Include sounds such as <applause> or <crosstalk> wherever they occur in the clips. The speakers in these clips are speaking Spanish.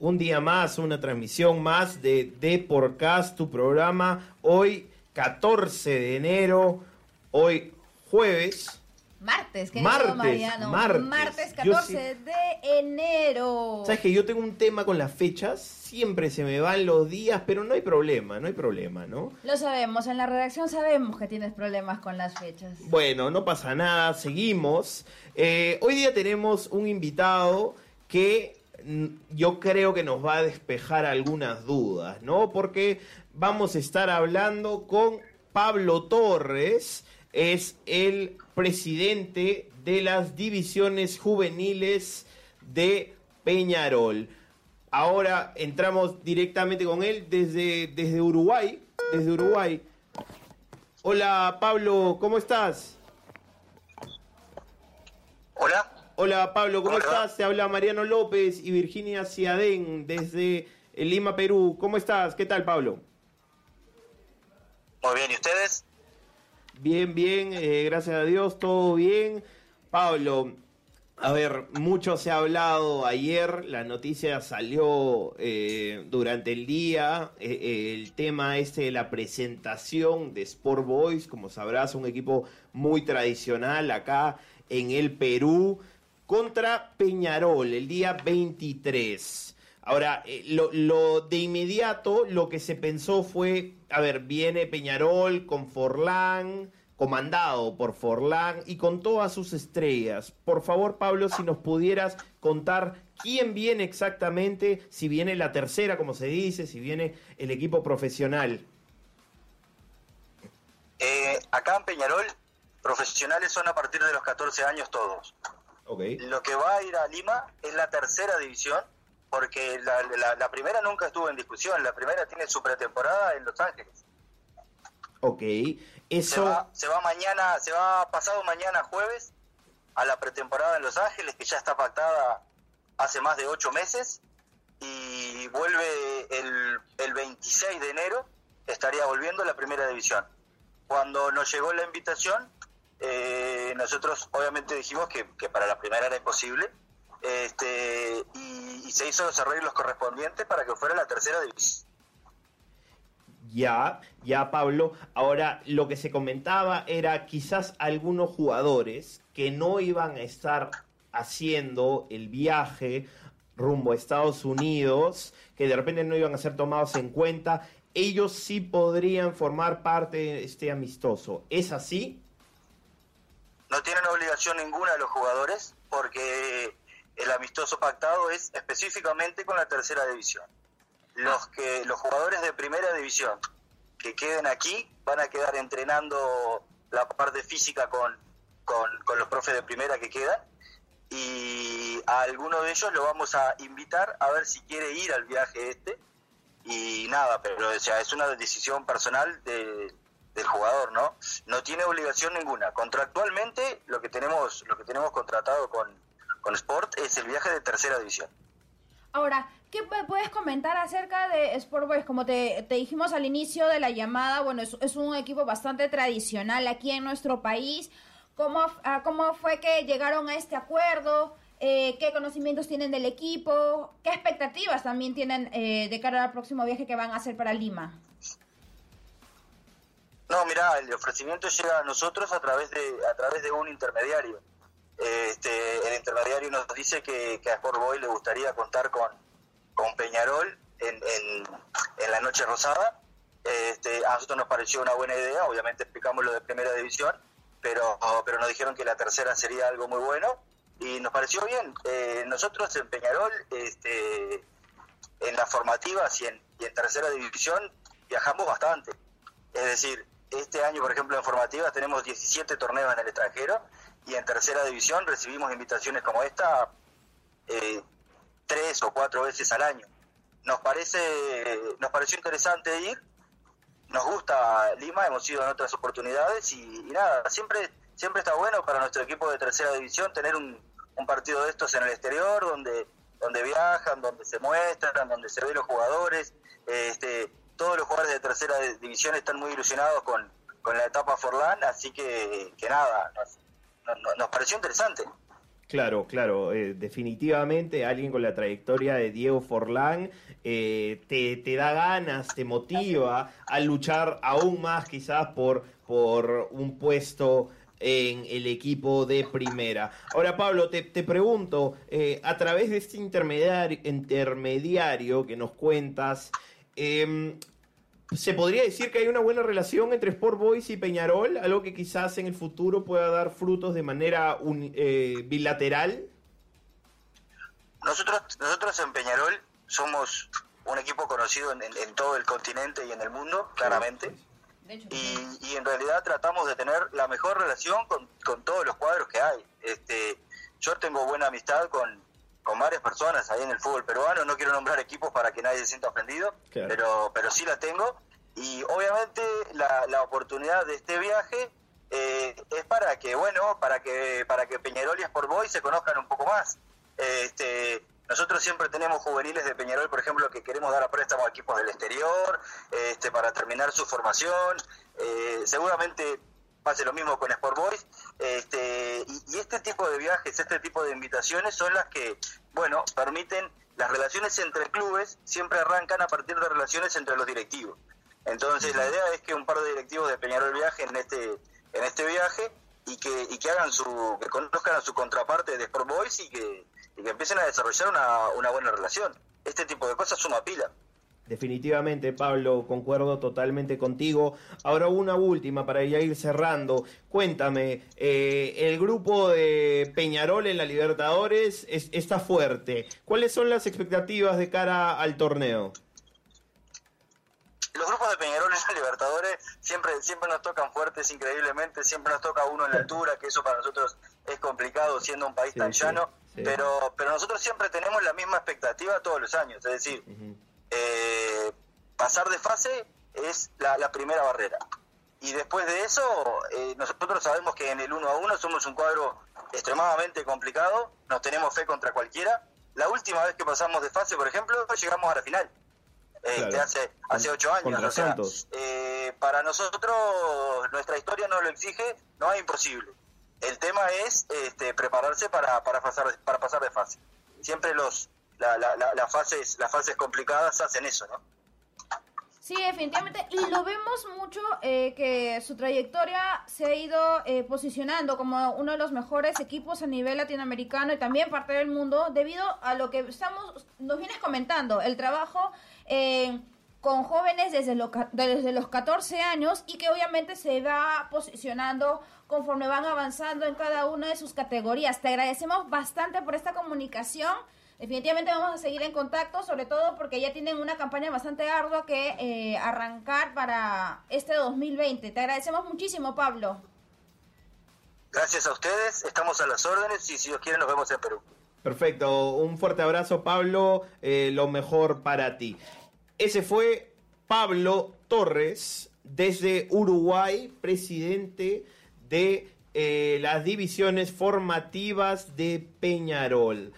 Un día más, una transmisión más de Deporcast, tu programa. Hoy, 14 de enero, hoy jueves. Martes, querido Martes, Mariano. martes. Yo 14 sí- de enero. Sabes que yo tengo un tema con las fechas, siempre se me van los días, pero no hay problema, no hay problema, ¿no? Lo sabemos, en la redacción sabemos que tienes problemas con las fechas. Bueno, no pasa nada, seguimos. Eh, hoy día tenemos un invitado que yo creo que nos va a despejar algunas dudas, ¿no? Porque vamos a estar hablando con Pablo Torres, es el presidente de las divisiones juveniles de Peñarol. Ahora entramos directamente con él desde, desde Uruguay, desde Uruguay. Hola Pablo, ¿cómo estás? Hola, Hola Pablo, ¿cómo Hola. estás? Te habla Mariano López y Virginia Ciadén desde eh, Lima, Perú. ¿Cómo estás? ¿Qué tal Pablo? muy bien, ¿y ustedes? Bien, bien, eh, gracias a Dios, todo bien. Pablo, a ver, mucho se ha hablado ayer, la noticia salió eh, durante el día, eh, eh, el tema este de la presentación de Sport Boys, como sabrás, un equipo muy tradicional acá en el Perú, contra Peñarol el día 23. Ahora, eh, lo, de inmediato, lo que se pensó fue, a ver, viene Peñarol con Forlán, comandado por Forlán y con todas sus estrellas. Por favor, Pablo, si nos pudieras contar quién viene exactamente, si viene la tercera, como se dice, si viene el equipo profesional. Eh, acá en Peñarol, profesionales son a partir de los 14 años todos. Ok. Lo que va a ir a Lima es la tercera división, porque la, la- la primera nunca estuvo en discusión, la primera tiene su pretemporada en Los Ángeles. Ok. Se Eso. va, se va mañana, se va pasado mañana jueves a la pretemporada en Los Ángeles, que ya está pactada hace más de ocho meses, y vuelve el, el 26 de enero, estaría volviendo a la primera división. Cuando nos llegó la invitación, eh, nosotros obviamente dijimos que, para la primera era imposible, este, y, y se hizo los arreglos correspondientes para que fuera la tercera división. Ya, ya Pablo. Ahora, lo que se comentaba era quizás algunos jugadores que no iban a estar haciendo el viaje rumbo a Estados Unidos, que de repente no iban a ser tomados en cuenta, ellos sí podrían formar parte de este amistoso. ¿Es así? No tienen obligación ninguna de los jugadores porque el amistoso pactado es específicamente con la tercera división. Los que los jugadores de primera división que queden aquí van a quedar entrenando la parte física con, con, los profes de primera que quedan y a alguno de ellos lo vamos a invitar a ver si quiere ir al viaje este y nada, pero o sea, es una decisión personal de, del jugador, ¿no? No tiene obligación ninguna. Contractualmente lo que tenemos lo que tenemos contratado con, con Sport es el viaje de tercera división. Ahora, ¿qué puedes comentar acerca de Sport Boys? Como te, dijimos al inicio de la llamada, bueno, es, es un equipo bastante tradicional aquí en nuestro país. ¿Cómo, ah, cómo fue que llegaron a este acuerdo? Eh, ¿Qué conocimientos tienen del equipo? ¿Qué expectativas también tienen eh, de cara al próximo viaje que van a hacer para Lima? No, mira, el ofrecimiento llega a nosotros a través de a través de un intermediario. Este, el intermediario nos dice que, que a Sport Boy le gustaría contar con, con Peñarol en, en, la noche rosada. Este, a nosotros nos pareció una buena idea, obviamente explicamos lo de primera división, pero, pero nos dijeron que la tercera sería algo muy bueno y nos pareció bien. Eh, nosotros en Peñarol, este, en las formativas y en, y en tercera división viajamos bastante. Es decir, este año, por ejemplo, en formativas tenemos 17 torneos en el extranjero y en tercera división recibimos invitaciones como esta eh, tres o cuatro veces al año. Nos parece, nos pareció interesante ir nos gusta Lima, hemos ido en otras oportunidades y, nada, siempre siempre está bueno para nuestro equipo de tercera división tener un, un partido de estos en el exterior, donde donde viajan, donde se muestran, donde se ven los jugadores. Este, todos los jugadores de tercera división están muy ilusionados con, con la etapa Forlán, así que, que nada, nos, pareció interesante. Claro, claro, eh, definitivamente alguien con la trayectoria de Diego Forlán eh, te, te, da ganas, te motiva a luchar aún más quizás por, por un puesto en el equipo de primera. Ahora, Pablo, te, te pregunto, eh, a través de este intermediario, intermediario que nos cuentas, eh, ¿se podría decir que hay una buena relación entre Sport Boys y Peñarol? Algo que quizás en el futuro pueda dar frutos de manera un, eh, bilateral. Nosotros, nosotros en Peñarol somos un equipo conocido en, en, en todo el continente y en el mundo, claramente. Y, y, en realidad tratamos de tener la mejor relación con, con todos los cuadros que hay. Este, yo tengo buena amistad con, con varias personas ahí en el fútbol peruano, no quiero nombrar equipos para que nadie se sienta ofendido, claro. pero, pero sí la tengo. Y obviamente la, la oportunidad de este viaje eh, es para que, bueno, para que, para que Peñarol y Sport Boy se conozcan un poco más. Este, nosotros siempre tenemos juveniles de Peñarol, por ejemplo, que queremos dar a préstamo a equipos del exterior, este, para terminar su formación. Eh, seguramente pase lo mismo con Sport Boys. Este, y, y, este tipo de viajes, este tipo de invitaciones son las que, bueno, permiten las relaciones entre clubes siempre arrancan a partir de relaciones entre los directivos. Entonces la idea es que un par de directivos de Peñarol viajen en este en este viaje y que y que hagan su que conozcan a su contraparte de Sport Boys y que y que empiecen a desarrollar una, una buena relación. Este tipo de cosas suma pila. Definitivamente, Pablo, concuerdo totalmente contigo. Ahora una última para ya ir cerrando. Cuéntame, eh, el grupo de Peñarol en la Libertadores es, está fuerte. ¿Cuáles son las expectativas de cara al torneo? Los grupos de Peñarol en la Libertadores siempre, siempre nos tocan fuertes increíblemente, siempre nos toca uno en la altura, que eso para nosotros es complicado siendo un país sí, tan llano. Sí. Pero, pero nosotros siempre tenemos la misma expectativa todos los años, es decir, uh -huh. Eh, pasar de fase es la, la, primera barrera. Y después de eso, eh, nosotros sabemos que en el 1 a 1 somos un cuadro extremadamente complicado, nos tenemos fe contra cualquiera. La última vez que pasamos de fase, por ejemplo, llegamos a la final. Eh, claro. hace hace ocho años. O sea, eh, para nosotros, nuestra historia no lo exige, no es imposible el tema es este, prepararse para, para, pasar, para pasar de fase. Siempre los la, la, la, las fases las fases complicadas hacen eso, ¿no? Sí, definitivamente. Y lo vemos mucho eh, que su trayectoria se ha ido eh, posicionando como uno de los mejores equipos a nivel latinoamericano y también parte del mundo debido a lo que estamos nos vienes comentando, el trabajo eh, con jóvenes desde, lo, desde los 14 años y que obviamente se va posicionando conforme van avanzando en cada una de sus categorías. Te agradecemos bastante por esta comunicación. Definitivamente vamos a seguir en contacto, sobre todo porque ya tienen una campaña bastante ardua que eh, arrancar para este 2020. Te agradecemos muchísimo, Pablo. Gracias a ustedes, estamos a las órdenes y si Dios quiere nos vemos en Perú. Perfecto, un fuerte abrazo Pablo, eh, lo mejor para ti. Ese fue Pablo Torres desde Uruguay, presidente de eh, las divisiones formativas de Peñarol.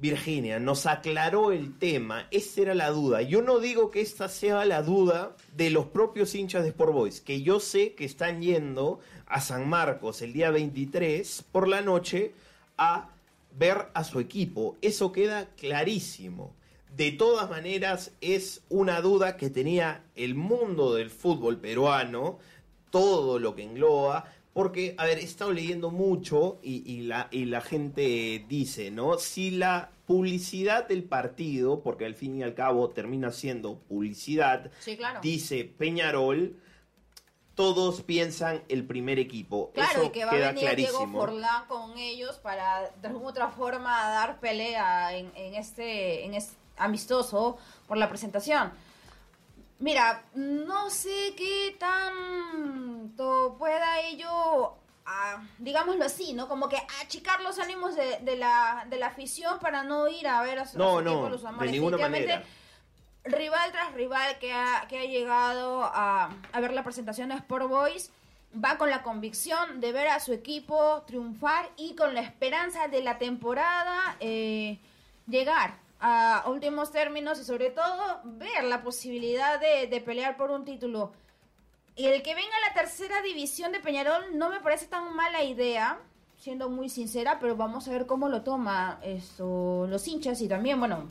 Virginia nos aclaró el tema, esa era la duda. Yo no digo que esta sea la duda de los propios hinchas de Sport Boys, que yo sé que están yendo a San Marcos el día 23 por la noche a ver a su equipo. Eso queda clarísimo. De todas maneras, es una duda que tenía el mundo del fútbol peruano, todo lo que engloba, porque, a ver, he estado leyendo mucho y, y, la, y la gente dice, ¿no? Si la publicidad del partido, porque al fin y al cabo termina siendo publicidad, sí, claro. dice Peñarol, todos piensan el primer equipo. Claro, Eso y que va queda a venir clarísimo. Diego Forlán con ellos para de alguna otra forma dar pelea en, en este, en este amistoso por la presentación. Mira, no sé qué tanto pueda ello, ah, digámoslo así, ¿no? Como que achicar los ánimos de, de, la, de la afición para no ir a ver a su, no, a su no, equipo, los de amores. ninguna manera. rival tras rival que ha, que ha llegado a, a ver la presentación de Sport Boys va con la convicción de ver a su equipo triunfar y con la esperanza de la temporada eh, llegar a últimos términos y sobre todo ver la posibilidad de, de pelear por un título. Y el que venga a la tercera división de Peñarol no me parece tan mala idea, siendo muy sincera, pero vamos a ver cómo lo toma esto, los hinchas y también, bueno,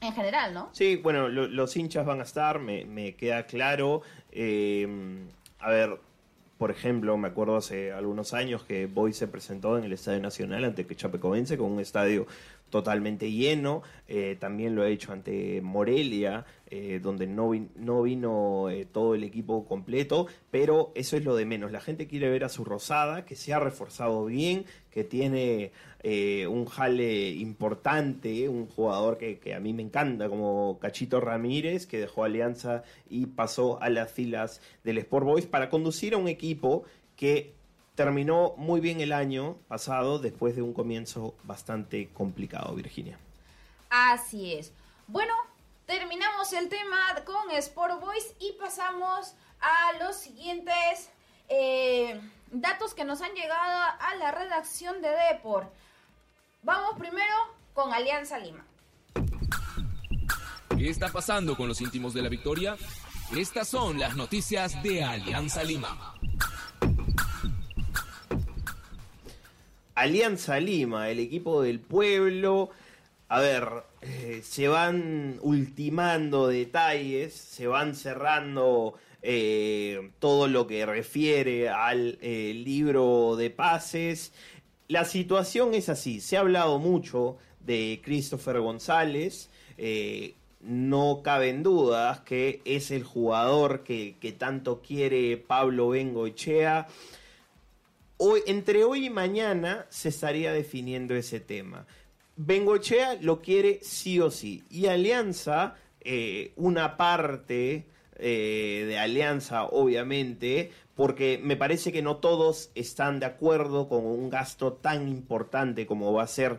en general, ¿no? Sí, bueno, lo- los hinchas van a estar, me, me queda claro. Eh, a ver, por ejemplo, me acuerdo hace algunos años que Boy se presentó en el Estadio Nacional ante Chapecoense con un estadio totalmente lleno. Eh, también lo ha hecho ante Morelia, eh, donde no, no vino eh, todo el equipo completo, pero eso es lo de menos. La gente quiere ver a su Rosada, que se ha reforzado bien, que tiene un jale importante, un jugador que, que a mí me encanta, como Cachito Ramírez, que dejó Alianza y pasó a las filas del Sport Boys para conducir a un equipo que terminó muy bien el año pasado después de un comienzo bastante complicado, Virginia. Así es. Bueno, terminamos el tema con Sport Boys y pasamos a los siguientes eh, datos que nos han llegado a la redacción de Depor. Vamos primero con Alianza Lima. ¿Qué está pasando con los íntimos de la victoria? Estas son las noticias de Alianza Lima. Alianza Lima, el equipo del pueblo. A ver, eh, se van ultimando detalles, se van cerrando eh, todo lo que refiere al eh, libro de pases. La situación es así, se ha hablado mucho de Christopher González. no caben dudas que es el jugador que, que tanto quiere Pablo Bengoechea. Hoy, entre hoy y mañana se estaría definiendo ese tema. Bengochea lo quiere sí o sí. Y Alianza, eh, una parte eh, de Alianza, obviamente, porque me parece que no todos están de acuerdo con un gasto tan importante como va a ser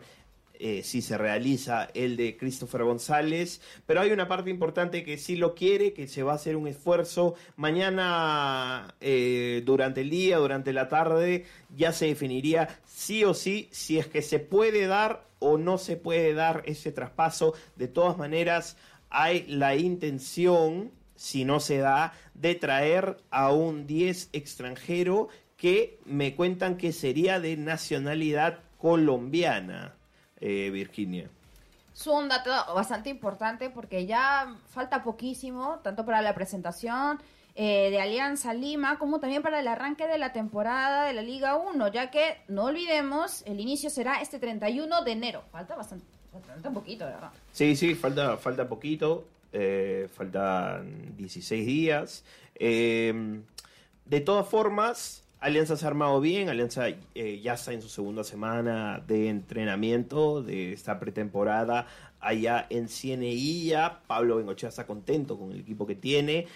eh, si se realiza el de Christopher González, pero hay una parte importante que sí lo quiere, que se va a hacer un esfuerzo. Mañana, eh, durante el día, durante la tarde, ya se definiría sí o sí si es que se puede dar o no se puede dar ese traspaso. De todas maneras, hay la intención, si no se da, de traer a un 10 extranjero que me cuentan que sería de nacionalidad colombiana eh, Virginia. Es un dato bastante importante porque ya falta poquísimo, tanto para la presentación eh, de Alianza Lima como también para el arranque de la temporada de la Liga 1, ya que no olvidemos, el inicio será este 31 de enero. Falta bastante, falta un poquito, verdad. Sí, sí, falta, falta poquito, eh, faltan 16 días. Eh, de todas formas, Alianza se ha armado bien, Alianza eh, ya está en su segunda semana de entrenamiento de esta pretemporada allá en Cieneguilla. Pablo Bengochea está contento con el equipo que tiene.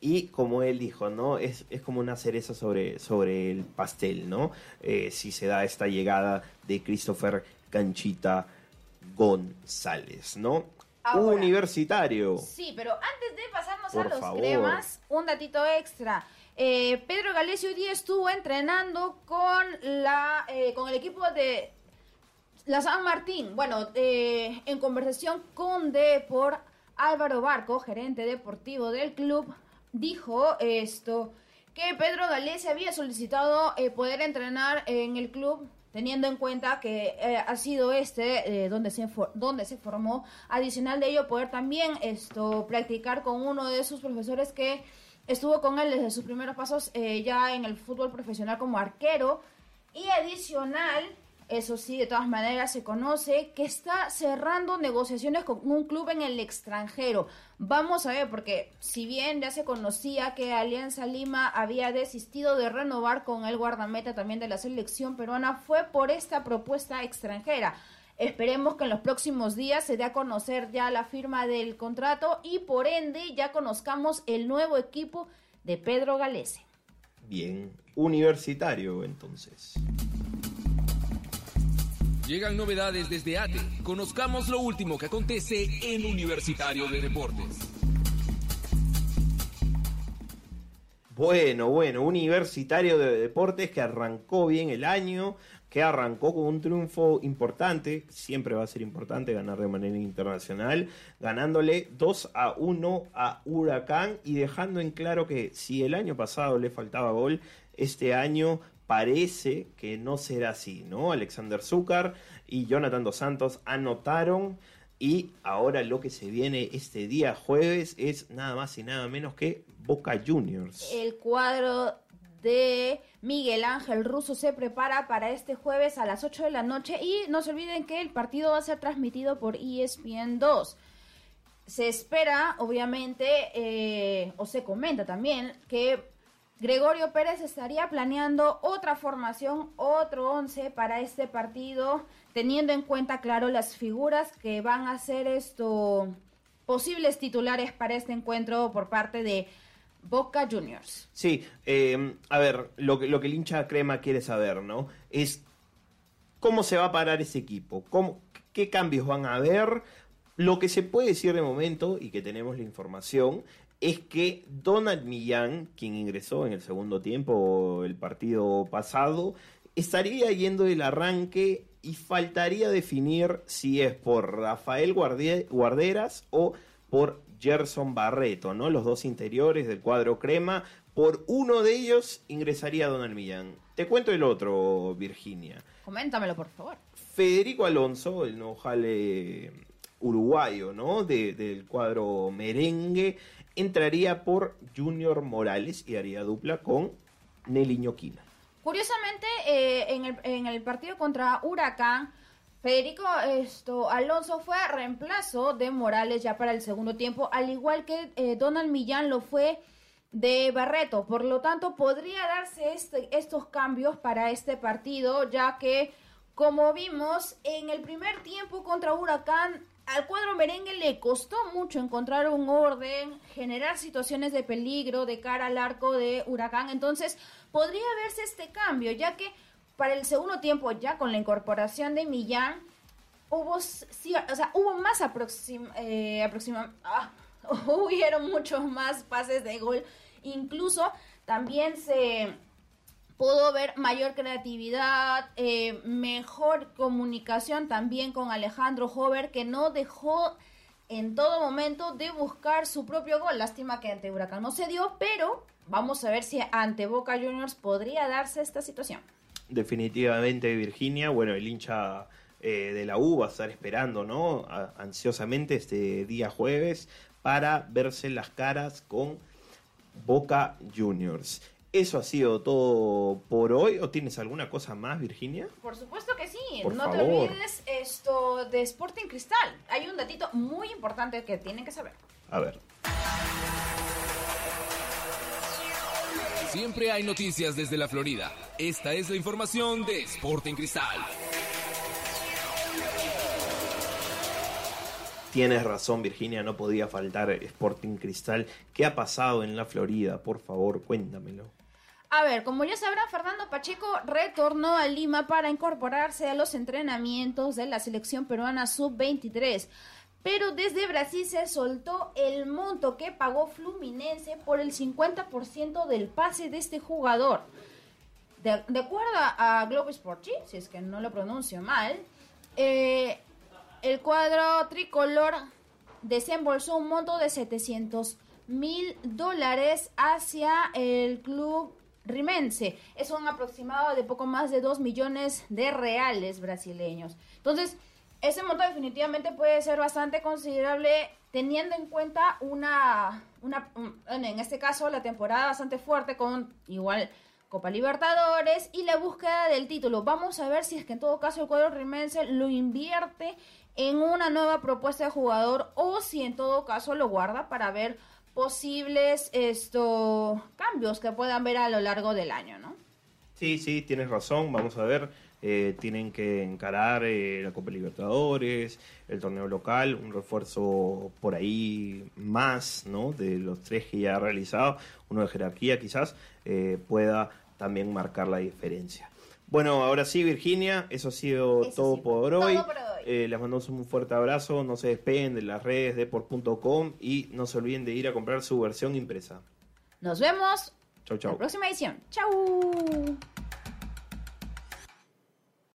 Y como él dijo, ¿no? Es, es como una cereza sobre, sobre el pastel, ¿no? Eh, si se da esta llegada de Christopher Canchita González, ¿no? Ahora. Universitario. Sí, pero antes de pasarnos Por a los favor. cremas, un datito extra. Eh, Pedro Galesio hoy día estuvo entrenando con la eh, con el equipo de la San Martín. Bueno, eh, en conversación con Depor, Álvaro Barco, gerente deportivo del club, dijo esto que Pedro Galesio había solicitado eh, poder entrenar en el club teniendo en cuenta que eh, ha sido este eh, donde se donde se formó adicional de ello poder también esto practicar con uno de sus profesores que estuvo con él desde sus primeros pasos eh, ya en el fútbol profesional como arquero y adicional eso sí, de todas maneras se conoce que está cerrando negociaciones con un club en el extranjero. Vamos a ver, porque si bien ya se conocía que Alianza Lima había desistido de renovar con el guardameta también de la selección peruana, fue por esta propuesta extranjera. Esperemos que en los próximos días se dé a conocer ya la firma del contrato y por ende ya conozcamos el nuevo equipo de Pedro Galese. Bien, universitario entonces. Llegan novedades desde ATE. Conozcamos lo último que acontece en Universitario de Deportes. Bueno, bueno, Universitario de Deportes que arrancó bien el año, que arrancó con un triunfo importante, siempre va a ser importante ganar de manera internacional, ganándole 2 a 1 a Huracán y dejando en claro que si el año pasado le faltaba gol, este año parece que no será así, ¿no? Alexander Zúcar y Jonathan Dos Santos anotaron y ahora lo que se viene este día jueves es nada más y nada menos que Boca Juniors. El cuadro de Miguel Ángel Russo se prepara para este jueves a las 8 de la noche y no se olviden que el partido va a ser transmitido por ESPN 2. Se espera, obviamente, eh, o se comenta también, que Gregorio Pérez estaría planeando otra formación, otro once para este partido, teniendo en cuenta, claro, las figuras que van a ser esto posibles titulares para este encuentro por parte de Boca Juniors. Sí, eh, a ver, lo que, lo que el hincha crema quiere saber, ¿no? Es cómo se va a parar ese equipo, cómo, qué cambios van a haber. Lo que se puede decir de momento, y que tenemos la información, es que Donald Millán, quien ingresó en el segundo tiempo el partido pasado, estaría yendo del arranque y faltaría definir si es por Rafael Guarderas o por Gerson Barreto, ¿no? Los dos interiores del cuadro crema. Por uno de ellos ingresaría Donald Millán. Te cuento el otro, Virginia. Coméntamelo, por favor. Federico Alonso, el no jale uruguayo, ¿no? del cuadro merengue, entraría por Junior Morales y haría dupla con Nelly Ñoquina. Curiosamente, eh, en, el, en, el, partido contra Huracán, Federico esto, Alonso fue a reemplazo de Morales ya para el segundo tiempo, al igual que eh, Donald Millán lo fue de Barreto. Por lo tanto, podría darse este, estos cambios para este partido, ya que, como vimos, en el primer tiempo contra Huracán al cuadro merengue le costó mucho encontrar un orden, generar situaciones de peligro de cara al arco de Huracán. Entonces, podría verse este cambio, ya que para el segundo tiempo, ya con la incorporación de Millán, hubo, sí, o sea, hubo más eh, aproxima ah, <laughs> hubieron muchos más pases de gol. Incluso también se pudo ver mayor creatividad, eh, mejor comunicación también con Alejandro Hover, que no dejó en todo momento de buscar su propio gol. Lástima que ante Huracán no se dio, pero vamos a ver si ante Boca Juniors podría darse esta situación. Definitivamente Virginia, bueno, el hincha eh, de la U va a estar esperando, ¿no? ansiosamente este día jueves para verse las caras con Boca Juniors. ¿Eso ha sido todo por hoy? ¿O tienes alguna cosa más, Virginia? Por supuesto que sí. no te olvides esto de Sporting Cristal. Hay un datito muy importante que tienen que saber. A ver. Siempre hay noticias desde la Florida. Esta es la información de Sporting Cristal. Tienes razón, Virginia, no podía faltar Sporting Cristal. ¿Qué ha pasado en la Florida? Por favor, cuéntamelo. A ver, como ya sabrán, Fernando Pacheco retornó a Lima para incorporarse a los entrenamientos de la selección peruana sub-23. Pero desde Brasil se soltó el monto que pagó Fluminense por el 50% del pase de este jugador. De, acuerdo a Globo Sport, si es que no lo pronuncio mal, eh, el cuadro tricolor desembolsó un monto de 700 mil dólares hacia el club rimense. Es un aproximado de poco más de 2 millones de reales brasileños. Entonces, ese monto definitivamente puede ser bastante considerable teniendo en cuenta una, una, en este caso, la temporada bastante fuerte con igual Copa Libertadores y la búsqueda del título. Vamos a ver si es que en todo caso el cuadro rimense lo invierte en una nueva propuesta de jugador o si en todo caso lo guarda para ver posibles esto, cambios que puedan ver a lo largo del año, ¿no? Sí, sí, tienes razón. Vamos a ver. Eh, tienen que encarar eh, la Copa Libertadores, el torneo local, un refuerzo por ahí más, ¿no? De los tres que ya ha realizado, uno de jerarquía quizás, eh, pueda también marcar la diferencia. Bueno, ahora sí, Virginia, eso ha sido Eso todo, sí, por todo hoy. por hoy. Eh, les mandamos un fuerte abrazo, no se despeguen de las redes de por.com y no se olviden de ir a comprar su versión impresa. Nos vemos Chau, en chau. la próxima edición. Chau.